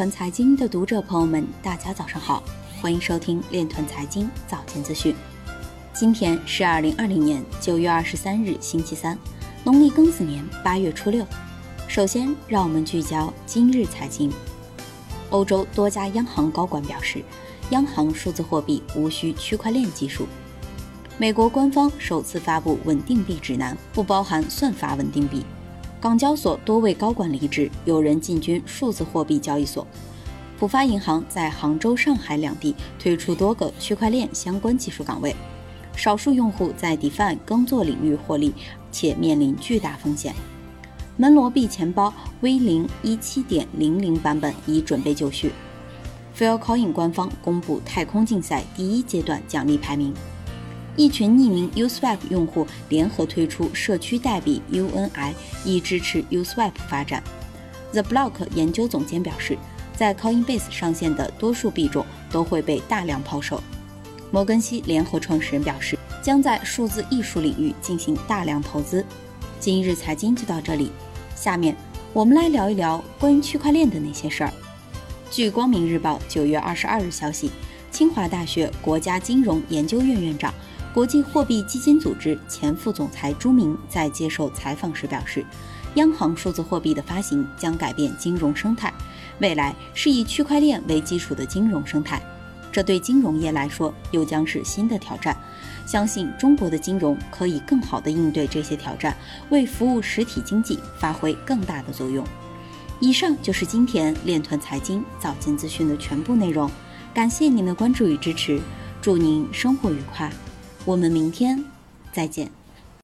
团财经的读者朋友们，大家早上好，欢迎收听链团财经早间资讯。今天是二零二零年九月二十三日，星期三，农历庚子年八月初六。首先，让我们聚焦今日财经。欧洲多家央行高管表示，央行数字货币无需区块链技术。美国官方首次发布稳定币指南，不包含算法稳定币。港交所多位高管离职，有人进军数字货币交易所。浦发银行在杭州、上海两地推出多个区块链相关技术岗位。少数用户在 DeFi 耕作领域获利，且面临巨大风险。门罗币钱包 V 零一七点零零版本已准备就绪。Filecoin 官方公布太空竞赛第一阶段奖励排名。一群匿名 Uswap 用户联合推出社区代币 UNI，以支持 Uswap 发展。The Block 研究总监表示，在 Coinbase 上线的多数币种都会被大量抛售。摩根西联合创始人表示，将在数字艺术领域进行大量投资。今日财经就到这里，下面我们来聊一聊关于区块链的那些事儿。据光明日报九月二十二日消息，清华大学国家金融研究院院长。国际货币基金组织前副总裁朱明在接受采访时表示，央行数字货币的发行将改变金融生态，未来是以区块链为基础的金融生态，这对金融业来说又将是新的挑战。相信中国的金融可以更好地应对这些挑战，为服务实体经济发挥更大的作用。以上就是今天链团财经早间资讯的全部内容，感谢您的关注与支持，祝您生活愉快。我们明天再见。